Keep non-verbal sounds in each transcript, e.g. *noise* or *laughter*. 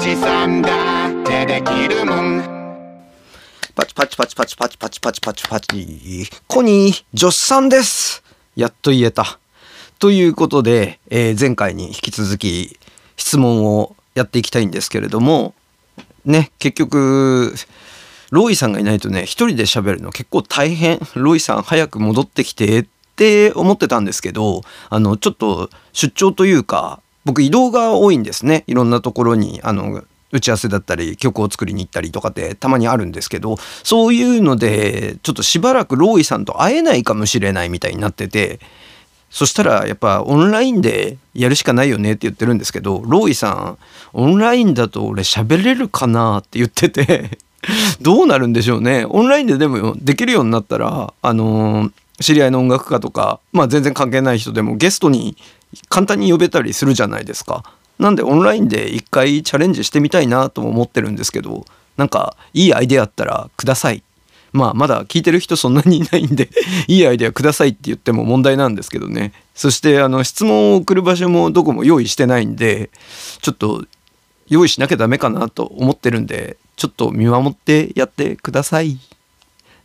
じさんだってできるもんパチパチパチパチパチパチパチパチパチ。コニー、ジョスさんです。やっと言えた。ということで、えー前回に引き続き質問をやっていきたいんですけれども、ね、結局、ロイさんがいないとね、一人で喋るの結構大変。ロイさん早く戻ってきてって思ってたんですけど、あの、ちょっと出張というか、僕移動が多いんですね。いろんなところに、あの、打ち合わせだったり曲を作りに行ったりとかってたまにあるんですけどそういうのでちょっとしばらくローイさんと会えないかもしれないみたいになっててそしたらやっぱオンラインでやるしかないよねって言ってるんですけどローイさんオンラインだと俺喋れるかなって言ってて *laughs* どうなるんでしょうねオンラインででもできるようになったらあのー知り合いの音楽家とかまあ全然関係ない人でもゲストに簡単に呼べたりするじゃないですか。なんでオンラインで一回チャレンジしてみたいなとも思ってるんですけどなんかいいアイデアあったらください。まあまだ聞いてる人そんなにいないんで *laughs* いいアイデアくださいって言っても問題なんですけどねそしてあの質問を送る場所もどこも用意してないんでちょっと用意しなきゃダメかなと思ってるんでちょっと見守ってやってください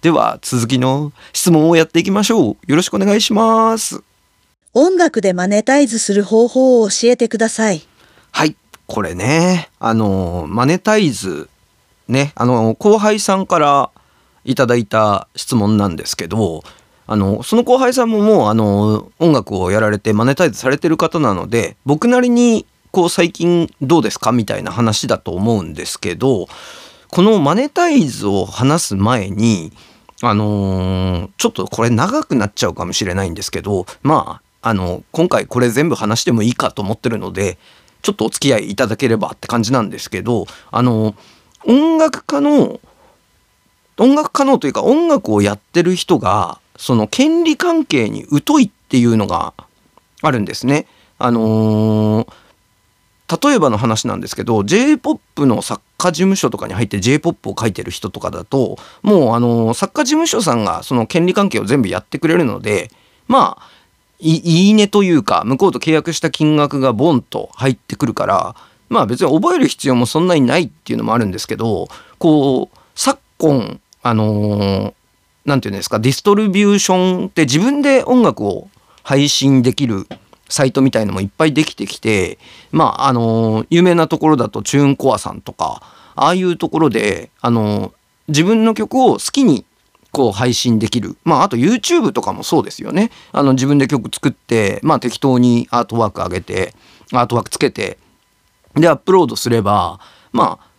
では続きの質問をやっていきましょうよろしくお願いします音楽でマネタイズする方法を教えてください。はい、これね、あの、マネタイズ、ね、あの、後輩さんからいただいた質問なんですけど、あの、その後輩さんももう、あの、音楽をやられてマネタイズされてる方なので、僕なりに、こう、最近どうですかみたいな話だと思うんですけど、このマネタイズを話す前に、あのーちょっとこれ長くなっちゃうかもしれないんですけど、まあ、あの、今回これ全部話してもいいかと思ってるので、ちょっとお付き合いいただければって感じなんですけど、あの、音楽家の、音楽家のというか音楽をやってる人が、その権利関係に疎いっていうのがあるんですね。あのー例えばの話なんですけど J−POP の作家事務所とかに入って J−POP を書いてる人とかだともうあの作家事務所さんがその権利関係を全部やってくれるのでまあいいいねというか向こうと契約した金額がボンと入ってくるからまあ別に覚える必要もそんなにないっていうのもあるんですけどこう昨今あのーていうんですかディストリビューションって自分で音楽を配信できるサイトみたいのもいっぱいできてきてまああの有名なところだとチューンコアさんとかああいうところであの自分の曲を好きにこう配信できる。まああと YouTube とかもそうですよね。あの自分で曲作ってまあ適当にアートワーク上げてアートワークつけてでアップロードすればまあ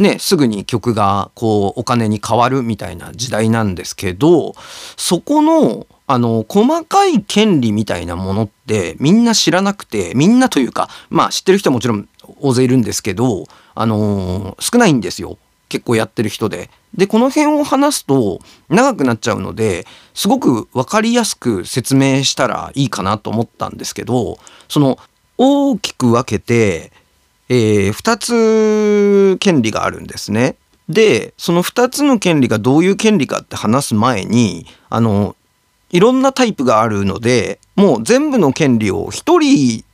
ね、すぐに曲がこうお金に変わるみたいな時代なんですけどそこのあの細かい権利みたいなものってみんな知らなくてみんなというかまあ知ってる人はもちろん大勢いるんですけど、あのー少ないんですよ。結構やってる人で。でこの辺を話すと長くなっちゃうのですごく分かりやすく説明したらいいかなと思ったんですけどその大きく分けてえ2つ権利があるんですね。でその2つの権利がどういう権利かって話す前にあのいろんなタイプがあるのでもう全部の権利を1人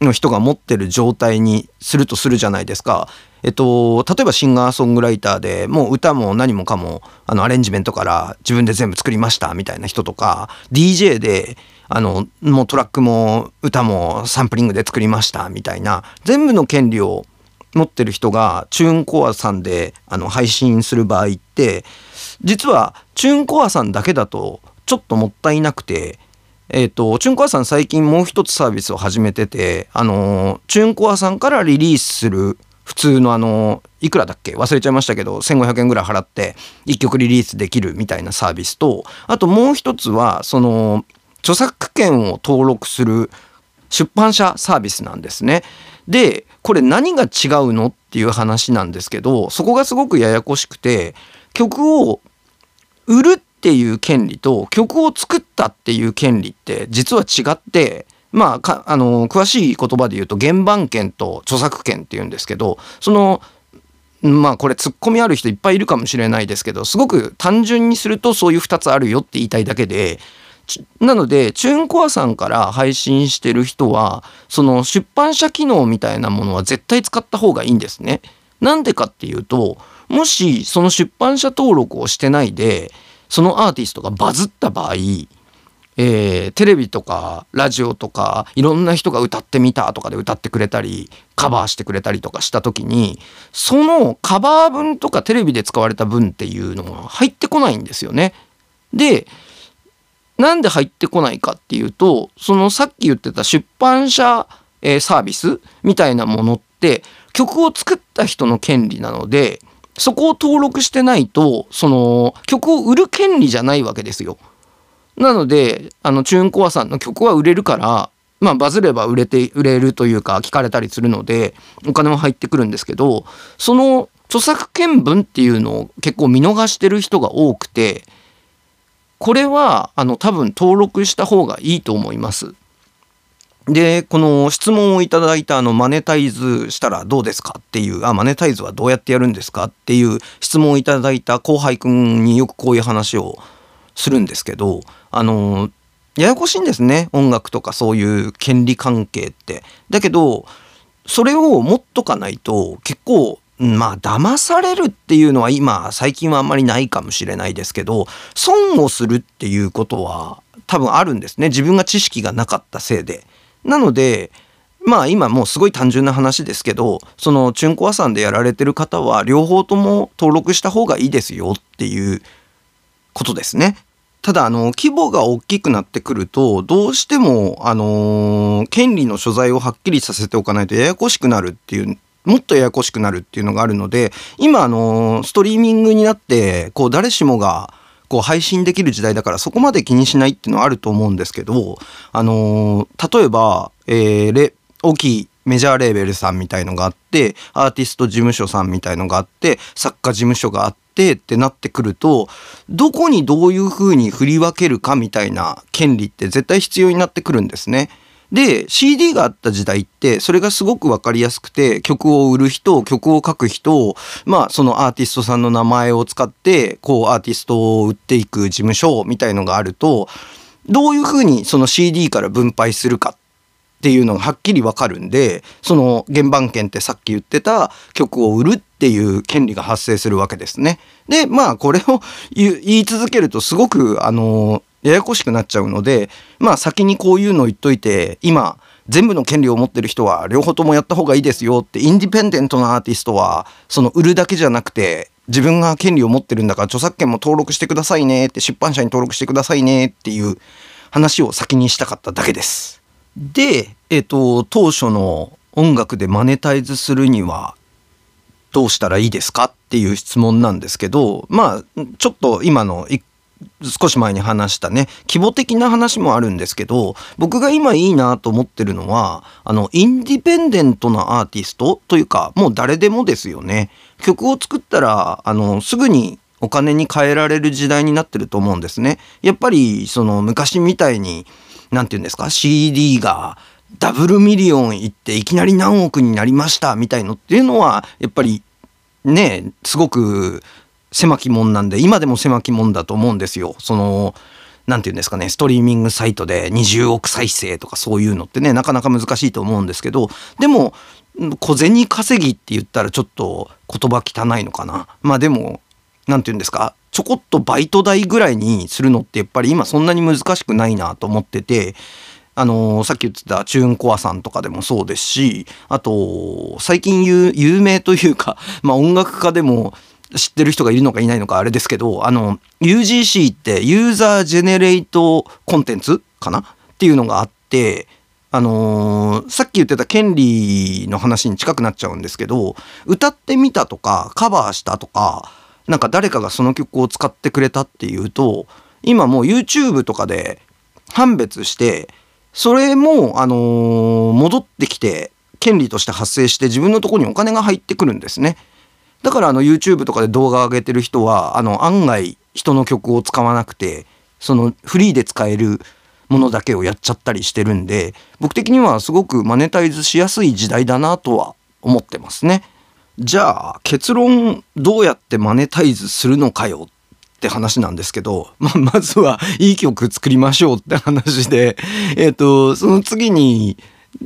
の人が持ってる状態にするとするじゃないですか。えっと、例えばシンガーソングライターでもう歌も何もかもあのアレンジメントから自分で全部作りましたみたいな人とか DJ であのもうトラックも歌もサンプリングで作りましたみたいな全部の権利を持ってる人がチューンコアさんであの配信する場合って実はチューンコアさんだけだとちょっともったいなくてえっ、と、チュンコアさん最近もう一つサービスを始めてて、あの、チュンコアさんからリリースする普通のあの、いくらだっけ？忘れちゃいましたけど、1500円ぐらい払って1曲リリースできるみたいなサービスと、あともう一つは、その、著作権を登録する出版社サービスなんですね。で、これ何が違うのっていう話なんですけど、そこがすごくややこしくて、曲を売るっていう権利と曲を作ったっていう権利って実は違ってまああの詳しい言葉で言うと原版権と著作権っていうんですけどそのまあこれツッコミある人いっぱいいるかもしれないですけどすごく単純にするとそういう2つあるよって言いたいだけでなのでチューンコアさんから配信してる人はその出版社機能みたいなものは絶対使った方がいいんですね。なんでかっていうともしその出版社登録をしてないでそのアーティストがバズった場合えー、テレビとかラジオとかいろんな人が歌ってみたとかで歌ってくれたりカバーしてくれたりとかした時にそのカバー分とかテレビで使われた分っていうのが入ってこないんですよね。でなんで入ってこないかっていうとそのさっき言ってた出版社、えー、サービスみたいなものって曲を作った人の権利なのでそこを登録してないとその曲を売る権利じゃないわけですよ。なのであのチューンコアさんの曲は売れるからまあバズれば売れて売れるというか聞かれたりするのでお金も入ってくるんですけどその著作権分っていうのを結構見逃してる人が多くてこれはあの多分登録した方がいいと思います。でこの質問をいただいたあのマネタイズしたらどうですかっていうあマネタイズはどうやってやるんですかっていう質問をいただいた後輩くんによくこういう話をするんですけどあのややこしいんですね音楽とかそういう権利関係って。だけどそれを持っとかないと結構まあ騙されるっていうのは今最近はあんまりないかもしれないですけど損をするっていうことは多分あるんですね自分が知識がなかったせいで。なのでまあ今もうすごい単純な話ですけどそのチュンコアさんでやられてる方は両方とも登録した方がいいですよっていうことですね。ただあの規模が大きくなってくるとどうしてもあの権利の所在をはっきりさせておかないとややこしくなるっていうもっとややこしくなるっていうのがあるので今あのストリーミングになってこう誰しもがこう配信できる時代だからそこまで気にしないっていうのはあると思うんですけどあの例えば、えー、大きいメジャーレーベルさんみたいのがあってアーティスト事務所さんみたいのがあって作家事務所があっててってなってくるとどこにどういうふうに振り分けるかみたいな権利って絶対必要になってくるんですね。で CD があった時代ってそれがすごく分かりやすくて曲を売る人曲を書く人まあそのアーティストさんの名前を使ってこうアーティストを売っていく事務所みたいのがあるとどういうふうにその CD から分配するかっていうのがはっきりわかるんでその原版権ってさっき言ってた曲を売るっていう権利が発生するわけですね。でまあこれを言い続けるとすごくあのややこしくなっちゃうのでまあ先にこういうの言っといて今全部の権利を持ってる人は両方ともやった方がいいですよってインディペンデントなアーティストはその売るだけじゃなくて自分が権利を持ってるんだから著作権も登録してくださいねって出版社に登録してくださいねっていう話を先にしたかっただけです。で、えっと、当初の音楽でマネタイズするにはどうしたらいいですかっていう質問なんですけどまあちょっと今の少し前に話したね規模的な話もあるんですけど僕が今いいなと思ってるのはあのインディペンデントなアーティストというかもう誰でもですよね。曲を作ったらあのすぐにお金に換えられる時代になってると思うんですね。やっぱりその昔みたいに何て言うんですか CD がダブルミリオンいっていきなり何億になりましたみたいのっていうのはやっぱりねすごく狭き門なんで今でも狭き門だと思うんですよ。その何て言うんですかねストリーミングサイトで20億再生とかそういうのってねなかなか難しいと思うんですけどでも小銭稼ぎって言ったらちょっと言葉汚いのかなまあでも何て言うんですかちょこっとバイト代ぐらいにするのってやっぱり今そんなに難しくないなと思っててあのー、さっき言ってたチューンコアさんとかでもそうですしあと最近有名というか、まあ、音楽家でも知ってる人がいるのかいないのかあれですけどあの UGC ってユーザージェネレートコンテンツかな？っていうのがあってあのー、さっき言ってた権利の話に近くなっちゃうんですけど歌ってみたとかカバーしたとかなんか誰かがその曲を使ってくれたっていうと今もう YouTube とかで判別してそれも、あのー、戻ってきて権利として発生して自分のとこにお金が入ってくるんですね。だからあの YouTube とかで動画上げてる人はあの案外人の曲を使わなくてそのフリーで使えるものだけをやっちゃったりしてるんで僕的にはすごくマネタイズしやすい時代だなとは思ってますね。じゃあ結論どうやってマネタイズするのかよって話なんですけど、まあ、まずはいい曲作りましょうって話で、えっ、と、その次に、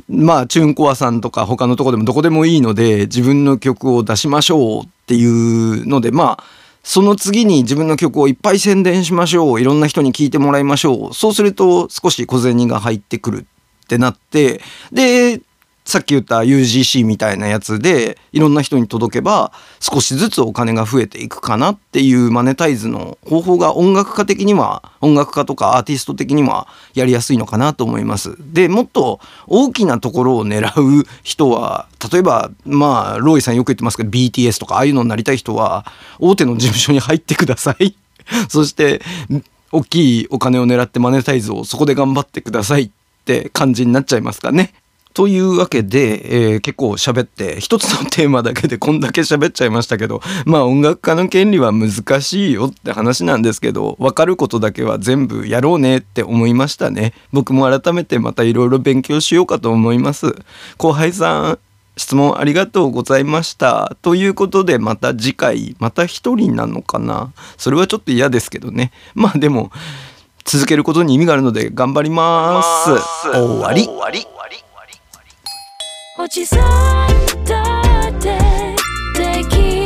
まあ、チューンコアさんとか他のとこでもどこでもいいので、自分の曲を出しましょうっていうので、まあ、その次に自分の曲をいっぱい宣伝しましょう。いろんな人に聴いてもらいましょう。そうすると少し小銭が入ってくるってなって、で、さっき言った UGC みたいなやつでいろんな人に届けば少しずつお金が増えていくかなっていうマネタイズの方法が音楽家的には音楽家とかアーティスト的にはやりやすいのかなと思います。でもっと大きなところを狙う人は例えばまあロイさんよく言ってますけど BTS とかああいうのになりたい人は大手の事務所に入ってください。*laughs* そして大きいお金を狙ってマネタイズをそこで頑張ってくださいって感じになっちゃいますかね。というわけで、えー、結構喋って一つのテーマだけで *laughs* こんだけ喋っちゃいましたけどまあ音楽家の権利は難しいよって話なんですけど分かることだけは全部やろうねって思いましたね。僕も改めてまたいろいろ勉強しようかと思います。後輩さん質問ありがとうございました。ということでまた次回また一人なのかな。それはちょっと嫌ですけどね。まあでも続けることに意味があるので頑張ります。終わりおじさんだってできる